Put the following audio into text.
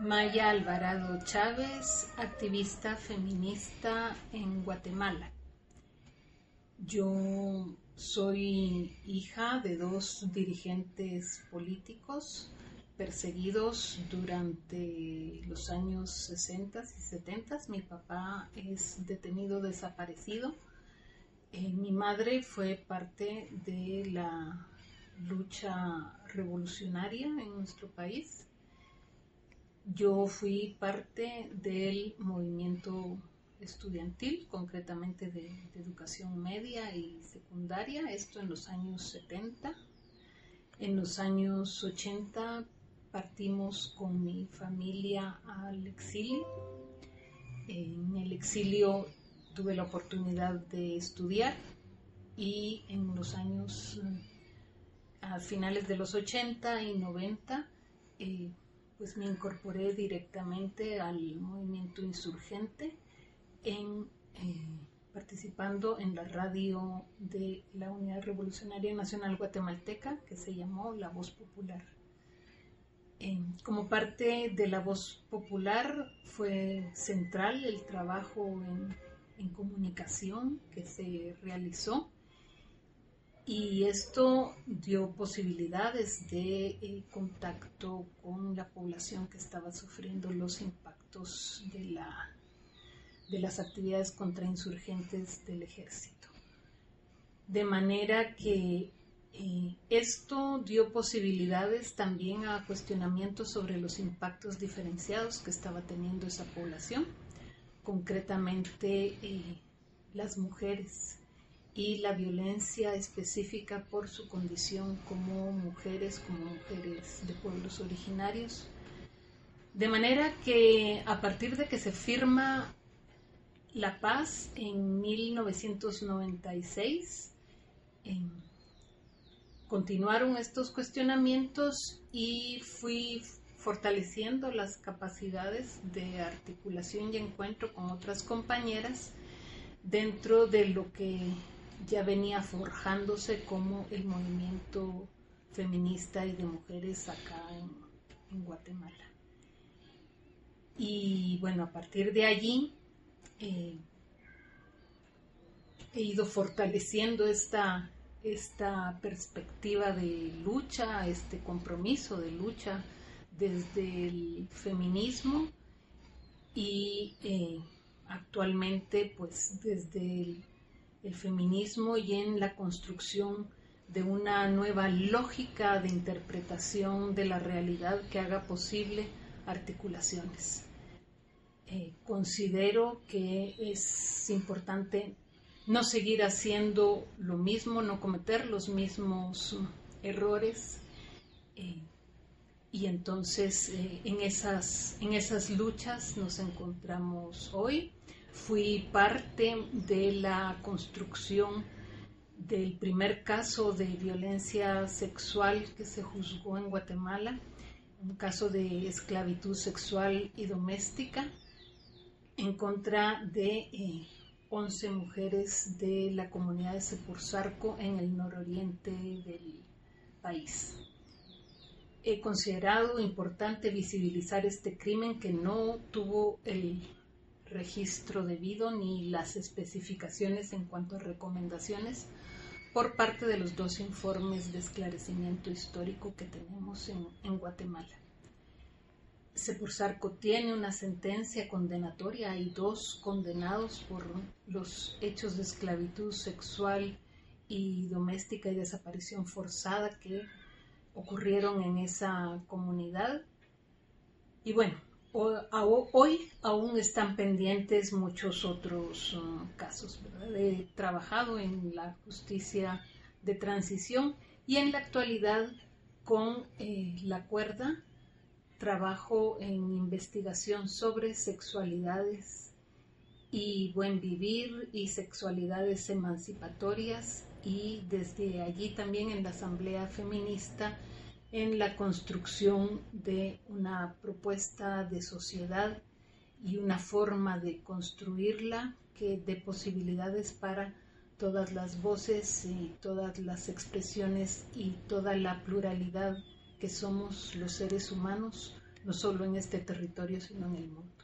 Maya Alvarado Chávez, activista feminista en Guatemala. Yo soy hija de dos dirigentes políticos perseguidos durante los años 60 y 70. Mi papá es detenido desaparecido. Eh, mi madre fue parte de la lucha revolucionaria en nuestro país yo fui parte del movimiento estudiantil, concretamente de, educación media y secundaria, esto en los años 70. En los años 80 partimos con mi familia al exilio. En el exilio tuve la oportunidad de estudiar y en los años, a finales de los 80 y 90, pues me incorporé directamente al movimiento insurgente en, eh, participando en la radio de la Unidad Revolucionaria Nacional Guatemalteca que se llamó La Voz Popular. como parte de La Voz Popular fue central el trabajo en comunicación que se realizó y esto dio posibilidades de eh, contacto con la población que estaba sufriendo los impactos de, la, de las actividades contrainsurgentes del ejército. De manera que eh, esto dio posibilidades también a cuestionamientos sobre los impactos diferenciados que estaba teniendo esa población, concretamente eh, las mujeres y la violencia específica por su condición como mujeres, como mujeres de pueblos originarios. De manera que a partir de que se firma la paz en 1996, continuaron estos cuestionamientos y fui fortaleciendo las capacidades de articulación y encuentro con otras compañeras dentro de lo que ya venía forjándose como el movimiento feminista y de mujeres acá en, Guatemala. Y bueno, a partir de allí eh, he ido fortaleciendo esta, esta perspectiva de lucha, este compromiso de lucha desde el feminismo y eh, actualmente pues desde el el feminismo y en la construcción de una nueva lógica de interpretación de la realidad que haga posible articulaciones. Eh, considero que es importante no seguir haciendo lo mismo, no cometer los mismos errores. Eh, y entonces eh, en, esas, en esas luchas nos encontramos hoy fui parte de la construcción del primer caso de violencia sexual que se juzgó en Guatemala, un caso de esclavitud sexual y doméstica en contra de 11 eh, mujeres de la comunidad de Sepurzarco en el nororiente del país. He considerado importante visibilizar este crimen que no tuvo el registro debido ni las especificaciones en cuanto a recomendaciones por parte de los dos informes de esclarecimiento histórico que tenemos en, Guatemala. Sepursarco tiene una sentencia condenatoria, hay dos condenados por los hechos de esclavitud sexual y doméstica y desaparición forzada que ocurrieron en esa comunidad. Y bueno, hoy aún están pendientes muchos otros uh, casos. He trabajado en la justicia de transición y en la actualidad con eh, la cuerda trabajo en investigación sobre sexualidades y buen vivir y sexualidades emancipatorias y desde allí también en la Asamblea Feminista en la construcción de una propuesta de sociedad y una forma de construirla que dé posibilidades para todas las voces y todas las expresiones y toda la pluralidad que somos los seres humanos no solo en este territorio, sino en el mundo.